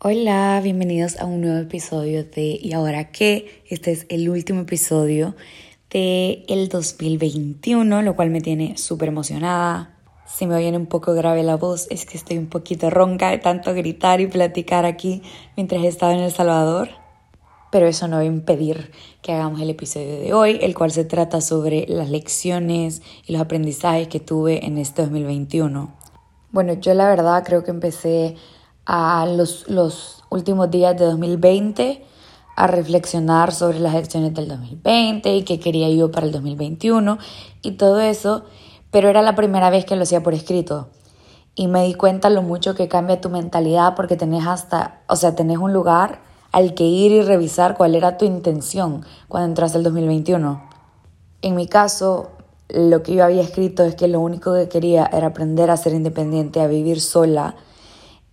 Hola, bienvenidos a un nuevo episodio de ¿Y ahora qué? Este es el último episodio de el 2021, lo cual me tiene súper emocionada. Si me oyen un poco grave la voz, es que estoy un poquito ronca de tanto gritar y platicar aquí mientras he estado en El Salvador. Pero eso no va a impedir que hagamos el episodio de hoy, el cual se trata sobre las lecciones y los aprendizajes que tuve en este 2021. Bueno, yo la verdad creo que empecé a los, los últimos días de 2020 a reflexionar sobre las elecciones del 2020 y qué quería yo para el 2021 y todo eso, pero era la primera vez que lo hacía por escrito. Y me di cuenta lo mucho que cambia tu mentalidad porque tenés hasta, o sea, tenés un lugar al que ir y revisar cuál era tu intención cuando entraste el 2021. En mi caso, lo que yo había escrito es que lo único que quería era aprender a ser independiente, a vivir sola,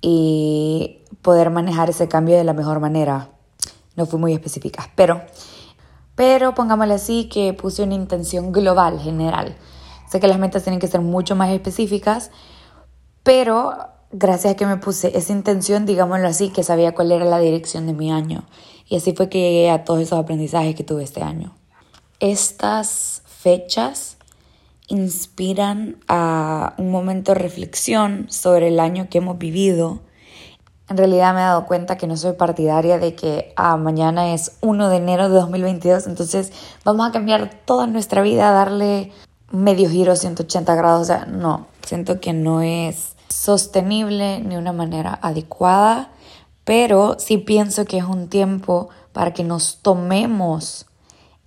y poder manejar ese cambio de la mejor manera. No fui muy específica, pero, pero pongámosle así que puse una intención global, general. Sé que las metas tienen que ser mucho más específicas, pero gracias a que me puse esa intención, digámoslo así, que sabía cuál era la dirección de mi año. Y así fue que llegué a todos esos aprendizajes que tuve este año. Estas fechas inspiran a un momento de reflexión sobre el año que hemos vivido. En realidad me he dado cuenta que no soy partidaria de que ah, mañana es 1 de enero de 2022, entonces vamos a cambiar toda nuestra vida, darle medio giro 180 grados. O sea, no, siento que no es sostenible ni una manera adecuada, pero sí pienso que es un tiempo para que nos tomemos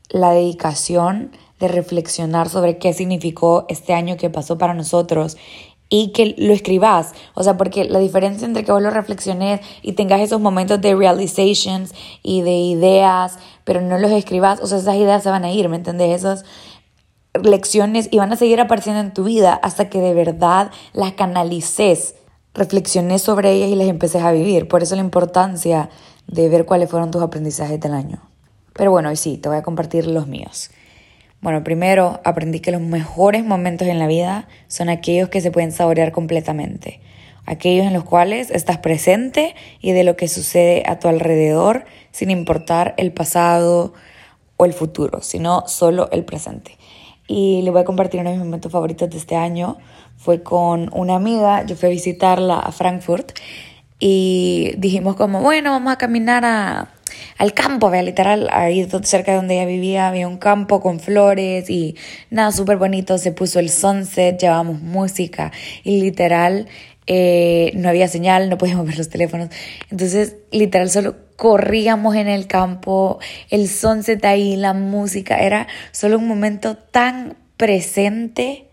la dedicación de reflexionar sobre qué significó este año que pasó para nosotros y que lo escribas. O sea, porque la diferencia entre que vos lo reflexiones y tengas esos momentos de realizations y de ideas, pero no los escribas, o sea, esas ideas se van a ir, ¿me entendés? Esas lecciones y van a seguir apareciendo en tu vida hasta que de verdad las canalices, reflexiones sobre ellas y las empeces a vivir. Por eso la importancia de ver cuáles fueron tus aprendizajes del año. Pero bueno, hoy sí, te voy a compartir los míos. Bueno, primero aprendí que los mejores momentos en la vida son aquellos que se pueden saborear completamente, aquellos en los cuales estás presente y de lo que sucede a tu alrededor sin importar el pasado o el futuro, sino solo el presente. Y le voy a compartir uno de mis momentos favoritos de este año. Fue con una amiga, yo fui a visitarla a Frankfurt y dijimos como, bueno, vamos a caminar a, al campo, vea, literal, ahí cerca de donde ella vivía había un campo con flores y nada, súper bonito, se puso el sunset, llevábamos música y literal eh, no había señal, no podíamos ver los teléfonos, entonces literal solo corríamos en el campo, el sunset ahí, la música, era solo un momento tan presente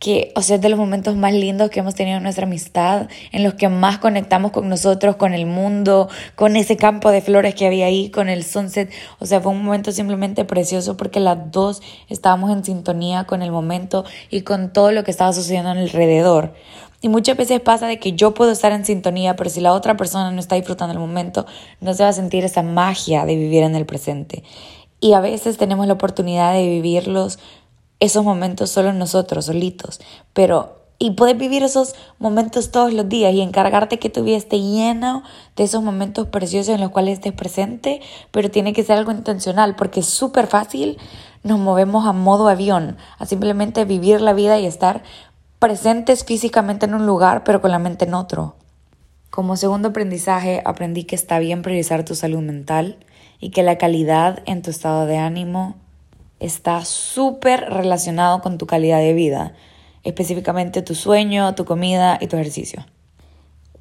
que, o sea, es de los momentos más lindos que hemos tenido en nuestra amistad, en los que más conectamos con nosotros, con el mundo, con ese campo de flores que había ahí, con el sunset. O sea, fue un momento simplemente precioso porque las dos estábamos en sintonía con el momento y con todo lo que estaba sucediendo alrededor. Y muchas veces pasa de que yo puedo estar en sintonía, pero si la otra persona no está disfrutando el momento, no se va a sentir esa magia de vivir en el presente. Y a veces tenemos la oportunidad de vivirlos esos momentos solo nosotros, solitos, pero y puedes vivir esos momentos todos los días y encargarte que tu vida llena de esos momentos preciosos en los cuales estés presente, pero tiene que ser algo intencional porque es súper fácil, nos movemos a modo avión, a simplemente vivir la vida y estar presentes físicamente en un lugar, pero con la mente en otro. Como segundo aprendizaje, aprendí que está bien priorizar tu salud mental y que la calidad en tu estado de ánimo está súper relacionado con tu calidad de vida, específicamente tu sueño, tu comida y tu ejercicio.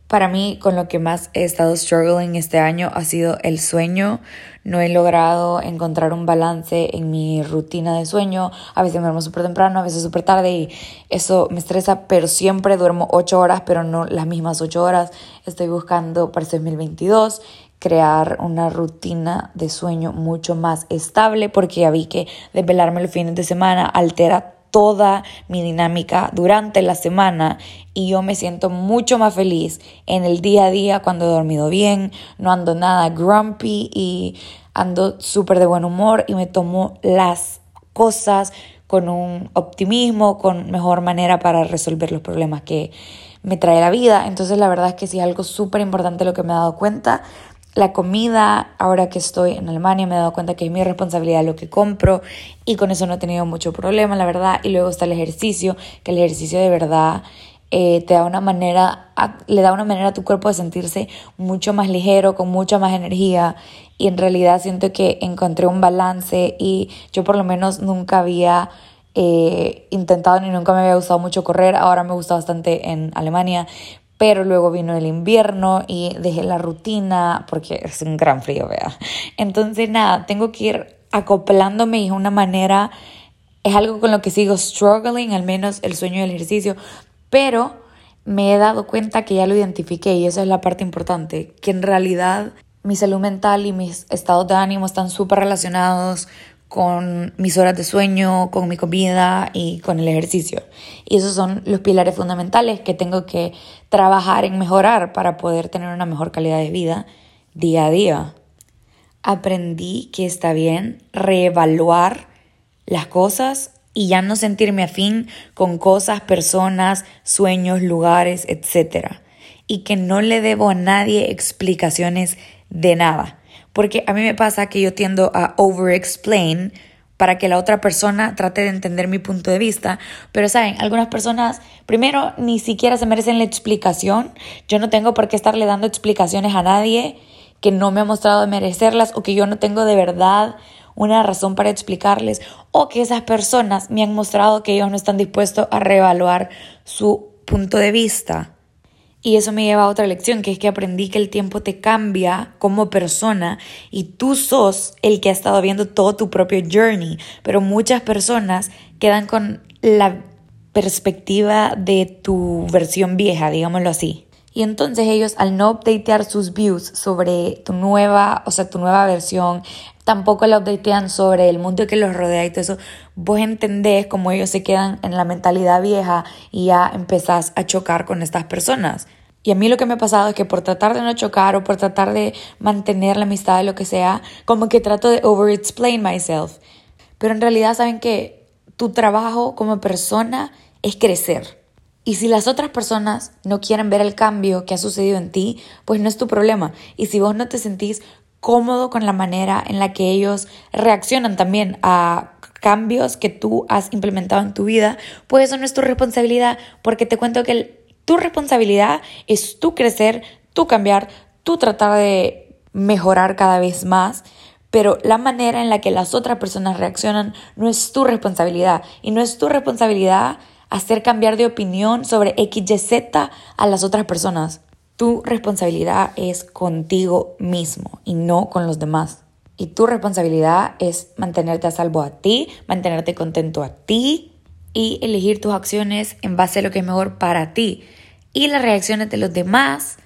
Para mí, con lo que más he estado struggling este año ha sido el sueño. No he logrado encontrar un balance en mi rutina de sueño. A veces me duermo súper temprano, a veces súper tarde y eso me estresa, pero siempre duermo 8 horas, pero no las mismas 8 horas. Estoy buscando para 2022 crear una rutina de sueño mucho más estable porque ya vi que desvelarme los fines de semana altera toda mi dinámica durante la semana y yo me siento mucho más feliz en el día a día cuando he dormido bien, no ando nada grumpy y ando súper de buen humor y me tomo las cosas con un optimismo, con mejor manera para resolver los problemas que me trae la vida. Entonces la verdad es que sí es algo súper importante lo que me he dado cuenta. La comida, ahora que estoy en Alemania, me he dado cuenta que es mi responsabilidad lo que compro y con eso no he tenido mucho problema, la verdad. Y luego está el ejercicio, que el ejercicio de verdad eh, te da una manera, le da una manera a tu cuerpo de sentirse mucho más ligero, con mucha más energía. Y en realidad siento que encontré un balance y yo por lo menos nunca había eh, intentado ni nunca me había gustado mucho correr. Ahora me gusta bastante en Alemania. Pero luego vino el invierno y dejé la rutina porque es un gran frío, vea. Entonces, nada, tengo que ir acoplándome y es una manera, es algo con lo que sigo struggling, al menos el sueño del ejercicio, pero me he dado cuenta que ya lo identifiqué y esa es la parte importante, que en realidad mi salud mental y mis estados de ánimo están súper relacionados con mis horas de sueño, con mi comida y con el ejercicio. Y esos son los pilares fundamentales que tengo que trabajar en mejorar para poder tener una mejor calidad de vida día a día. Aprendí que está bien reevaluar las cosas y ya no sentirme afín con cosas, personas, sueños, lugares, etc. Y que no le debo a nadie explicaciones de nada. Porque a mí me pasa que yo tiendo a over-explain para que la otra persona trate de entender mi punto de vista. Pero saben, algunas personas, primero, ni siquiera se merecen la explicación. Yo no tengo por qué estarle dando explicaciones a nadie que no me ha mostrado de merecerlas o que yo no tengo de verdad una razón para explicarles o que esas personas me han mostrado que ellos no están dispuestos a reevaluar su punto de vista. Y eso me lleva a otra lección, que es que aprendí que el tiempo te cambia como persona y tú sos el que ha estado viendo todo tu propio journey, pero muchas personas quedan con la perspectiva de tu versión vieja, digámoslo así. Y entonces ellos al no updatear sus views sobre tu nueva, o sea, tu nueva versión, tampoco la updatean sobre el mundo que los rodea y todo eso, vos entendés cómo ellos se quedan en la mentalidad vieja y ya empezás a chocar con estas personas. Y a mí lo que me ha pasado es que por tratar de no chocar o por tratar de mantener la amistad de lo que sea, como que trato de over-explain myself. Pero en realidad saben que tu trabajo como persona es crecer. Y si las otras personas no quieren ver el cambio que ha sucedido en ti, pues no es tu problema. Y si vos no te sentís cómodo con la manera en la que ellos reaccionan también a cambios que tú has implementado en tu vida, pues eso no es tu responsabilidad, porque te cuento que tu responsabilidad es tú crecer, tú cambiar, tú tratar de mejorar cada vez más, pero la manera en la que las otras personas reaccionan no es tu responsabilidad y no es tu responsabilidad hacer cambiar de opinión sobre XYZ a las otras personas. Tu responsabilidad es contigo mismo y no con los demás. Y tu responsabilidad es mantenerte a salvo a ti, mantenerte contento a ti y elegir tus acciones en base a lo que es mejor para ti. Y las reacciones de los demás,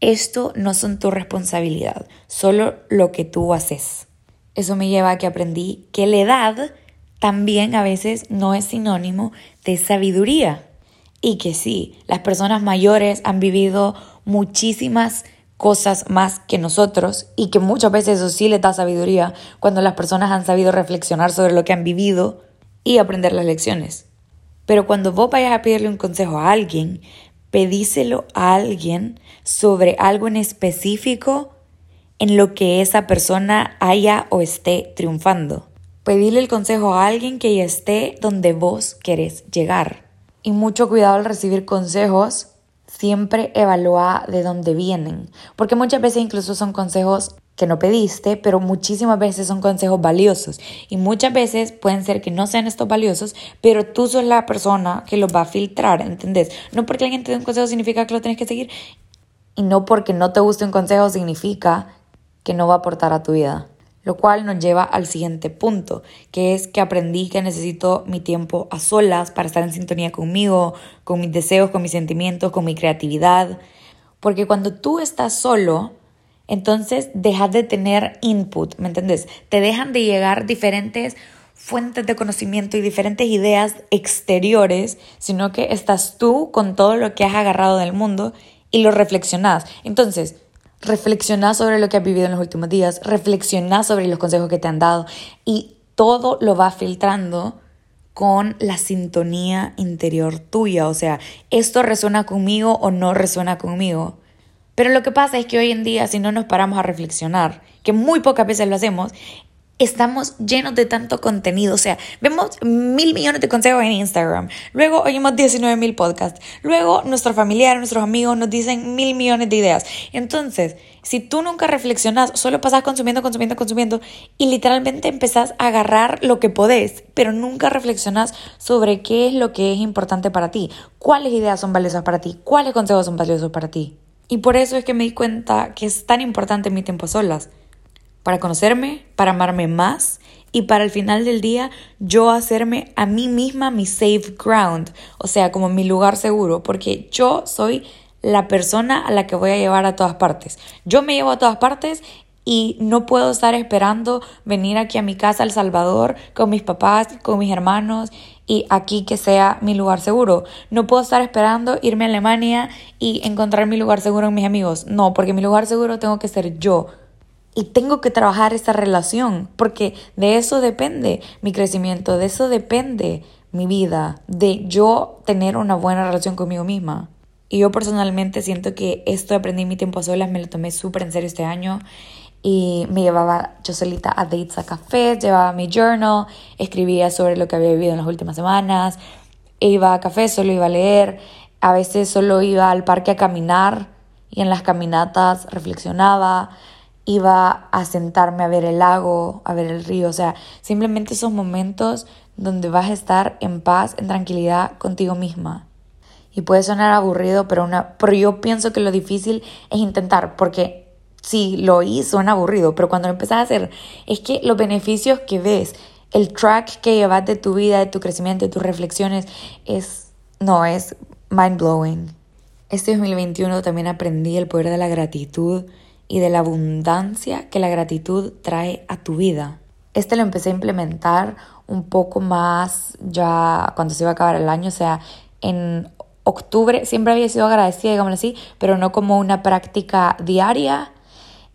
esto no son tu responsabilidad, solo lo que tú haces. Eso me lleva a que aprendí que la edad también a veces no es sinónimo de sabiduría. Y que sí, las personas mayores han vivido muchísimas cosas más que nosotros y que muchas veces eso sí les da sabiduría cuando las personas han sabido reflexionar sobre lo que han vivido y aprender las lecciones. Pero cuando vos vayas a pedirle un consejo a alguien, pedíselo a alguien sobre algo en específico en lo que esa persona haya o esté triunfando. Pedirle el consejo a alguien que ya esté donde vos querés llegar. Y mucho cuidado al recibir consejos, siempre evalúa de dónde vienen, porque muchas veces incluso son consejos que no pediste, pero muchísimas veces son consejos valiosos y muchas veces pueden ser que no sean estos valiosos, pero tú sos la persona que los va a filtrar, ¿entendés? No porque alguien te dé un consejo significa que lo tienes que seguir y no porque no te guste un consejo significa que no va a aportar a tu vida. Lo cual nos lleva al siguiente punto, que es que aprendí que necesito mi tiempo a solas para estar en sintonía conmigo, con mis deseos, con mis sentimientos, con mi creatividad. Porque cuando tú estás solo, entonces dejas de tener input, ¿me entiendes? Te dejan de llegar diferentes fuentes de conocimiento y diferentes ideas exteriores, sino que estás tú con todo lo que has agarrado del mundo y lo reflexionas. Entonces, reflexiona sobre lo que has vivido en los últimos días, reflexiona sobre los consejos que te han dado y todo lo va filtrando con la sintonía interior tuya, o sea, esto resuena conmigo o no resuena conmigo. Pero lo que pasa es que hoy en día, si no nos paramos a reflexionar, que muy pocas veces lo hacemos, estamos llenos de tanto contenido. O sea, vemos mil millones de consejos en Instagram. Luego oímos 19 mil podcasts. Luego nuestros familiares, nuestros amigos nos dicen mil millones de ideas. Entonces, si tú nunca reflexionas, solo pasas consumiendo, consumiendo, consumiendo y literalmente empezás a agarrar lo que podés, pero nunca reflexionas sobre qué es lo que es importante para ti, cuáles ideas son valiosas para ti, cuáles consejos son valiosos para ti. Y por eso es que me di cuenta que es tan importante mi tiempo solas para conocerme, para amarme más y para el final del día yo hacerme a mí misma mi safe ground, o sea, como mi lugar seguro, porque yo soy la persona a la que voy a llevar a todas partes. Yo me llevo a todas partes y no puedo estar esperando venir aquí a mi casa, El Salvador, con mis papás, con mis hermanos y aquí que sea mi lugar seguro. No puedo estar esperando irme a Alemania y encontrar mi lugar seguro en mis amigos. No, porque mi lugar seguro tengo que ser yo. Y tengo que trabajar esta relación, porque de eso depende mi crecimiento, de eso depende mi vida, de yo tener una buena relación conmigo misma. Y yo personalmente siento que esto aprendí mi tiempo a solas me lo tomé súper en serio este año y me llevaba yo solita a dates a cafés, llevaba mi journal, escribía sobre lo que había vivido en las últimas semanas, iba a café, solo iba a leer, a veces solo iba al parque a caminar y en las caminatas reflexionaba, iba a sentarme a ver el lago, a ver el río, o sea, simplemente esos momentos donde vas a estar en paz, en tranquilidad contigo misma. Y puede sonar aburrido, pero, una, pero yo pienso que lo difícil es intentar, porque sí, lo oí, suena aburrido, pero cuando lo empezás a hacer, es que los beneficios que ves, el track que llevas de tu vida, de tu crecimiento, de tus reflexiones, es, no, es mind blowing. Este 2021 también aprendí el poder de la gratitud y de la abundancia que la gratitud trae a tu vida. Este lo empecé a implementar un poco más ya cuando se iba a acabar el año, o sea, en octubre siempre había sido agradecida, digámoslo así, pero no como una práctica diaria.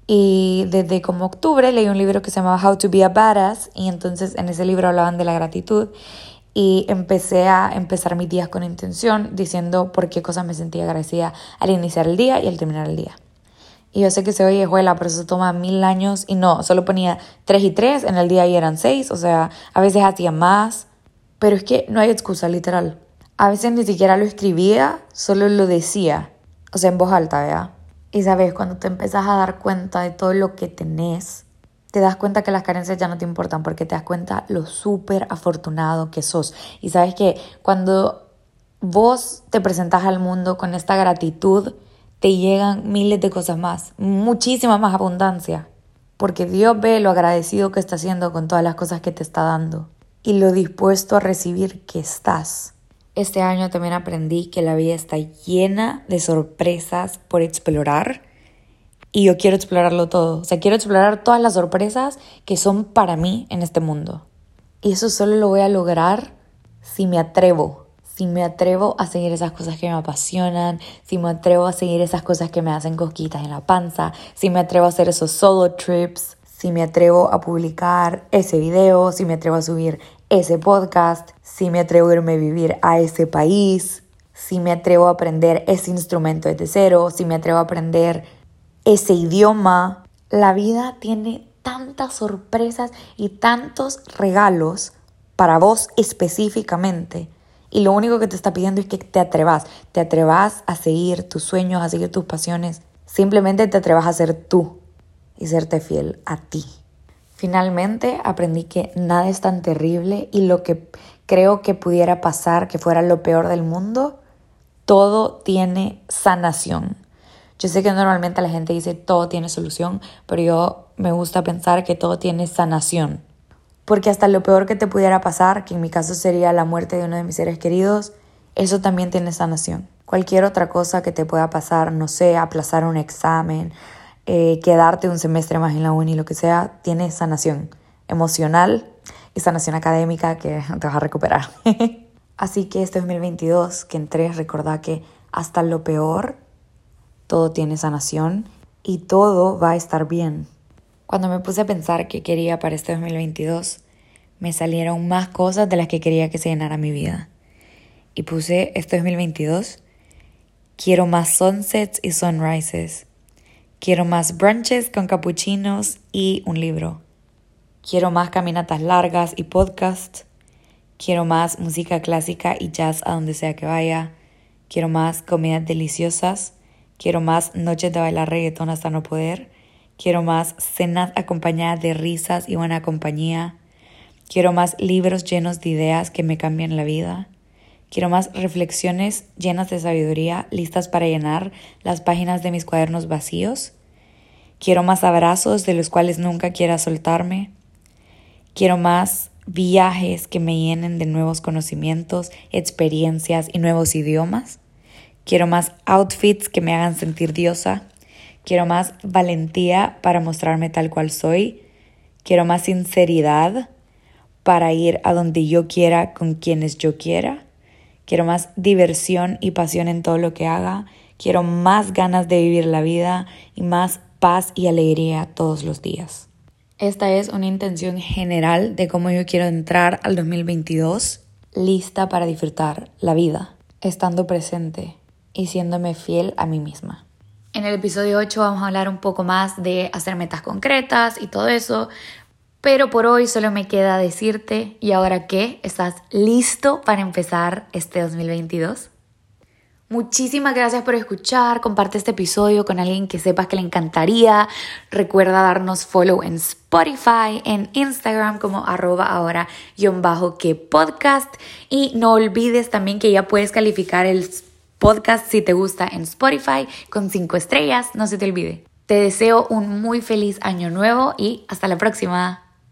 Y desde como octubre leí un libro que se llamaba How to be a Badass y entonces en ese libro hablaban de la gratitud y empecé a empezar mis días con intención diciendo por qué cosas me sentía agradecida al iniciar el día y al terminar el día. Y yo sé que se oye escuela, pero eso toma mil años. Y no, solo ponía tres y tres, en el día y eran seis, o sea, a veces hacía más. Pero es que no hay excusa, literal. A veces ni siquiera lo escribía, solo lo decía. O sea, en voz alta, ¿verdad? Y sabes, cuando te empezás a dar cuenta de todo lo que tenés, te das cuenta que las carencias ya no te importan porque te das cuenta lo súper afortunado que sos. Y sabes que cuando vos te presentás al mundo con esta gratitud, te llegan miles de cosas más, muchísima más abundancia, porque Dios ve lo agradecido que está haciendo con todas las cosas que te está dando y lo dispuesto a recibir que estás. Este año también aprendí que la vida está llena de sorpresas por explorar y yo quiero explorarlo todo. O sea, quiero explorar todas las sorpresas que son para mí en este mundo. Y eso solo lo voy a lograr si me atrevo si me atrevo a seguir esas cosas que me apasionan, si me atrevo a seguir esas cosas que me hacen cosquitas en la panza, si me atrevo a hacer esos solo trips, si me atrevo a publicar ese video, si me atrevo a subir ese podcast, si me atrevo a irme a vivir a ese país, si me atrevo a aprender ese instrumento desde cero, si me atrevo a aprender ese idioma. La vida tiene tantas sorpresas y tantos regalos para vos específicamente y lo único que te está pidiendo es que te atrevas, te atrevas a seguir tus sueños, a seguir tus pasiones. Simplemente te atrevas a ser tú y serte fiel a ti. Finalmente aprendí que nada es tan terrible y lo que creo que pudiera pasar, que fuera lo peor del mundo, todo tiene sanación. Yo sé que normalmente la gente dice todo tiene solución, pero yo me gusta pensar que todo tiene sanación porque hasta lo peor que te pudiera pasar, que en mi caso sería la muerte de uno de mis seres queridos, eso también tiene sanación. Cualquier otra cosa que te pueda pasar, no sé, aplazar un examen, eh, quedarte un semestre más en la uni, lo que sea, tiene sanación emocional y sanación académica que te vas a recuperar. Así que este 2022 que entré, recordá que hasta lo peor, todo tiene sanación y todo va a estar bien. Cuando me puse a pensar qué quería para este 2022, me salieron más cosas de las que quería que se llenara mi vida. Y puse, este 2022, quiero más sunsets y sunrises. Quiero más brunches con capuchinos y un libro. Quiero más caminatas largas y podcast. Quiero más música clásica y jazz a donde sea que vaya. Quiero más comidas deliciosas. Quiero más noches de bailar reggaetón hasta no poder. Quiero más cenas acompañadas de risas y buena compañía. Quiero más libros llenos de ideas que me cambian la vida. Quiero más reflexiones llenas de sabiduría, listas para llenar las páginas de mis cuadernos vacíos. Quiero más abrazos de los cuales nunca quiera soltarme. Quiero más viajes que me llenen de nuevos conocimientos, experiencias y nuevos idiomas. Quiero más outfits que me hagan sentir diosa. Quiero más valentía para mostrarme tal cual soy. Quiero más sinceridad para ir a donde yo quiera con quienes yo quiera. Quiero más diversión y pasión en todo lo que haga. Quiero más ganas de vivir la vida y más paz y alegría todos los días. Esta es una intención general de cómo yo quiero entrar al 2022 lista para disfrutar la vida, estando presente y siéndome fiel a mí misma. En el episodio 8 vamos a hablar un poco más de hacer metas concretas y todo eso, pero por hoy solo me queda decirte, ¿y ahora qué? ¿Estás listo para empezar este 2022? Muchísimas gracias por escuchar, comparte este episodio con alguien que sepas que le encantaría. Recuerda darnos follow en Spotify, en Instagram como arroba ahora bajo que podcast. Y no olvides también que ya puedes calificar el podcast si te gusta en Spotify con cinco estrellas, no se te olvide. Te deseo un muy feliz año nuevo y hasta la próxima.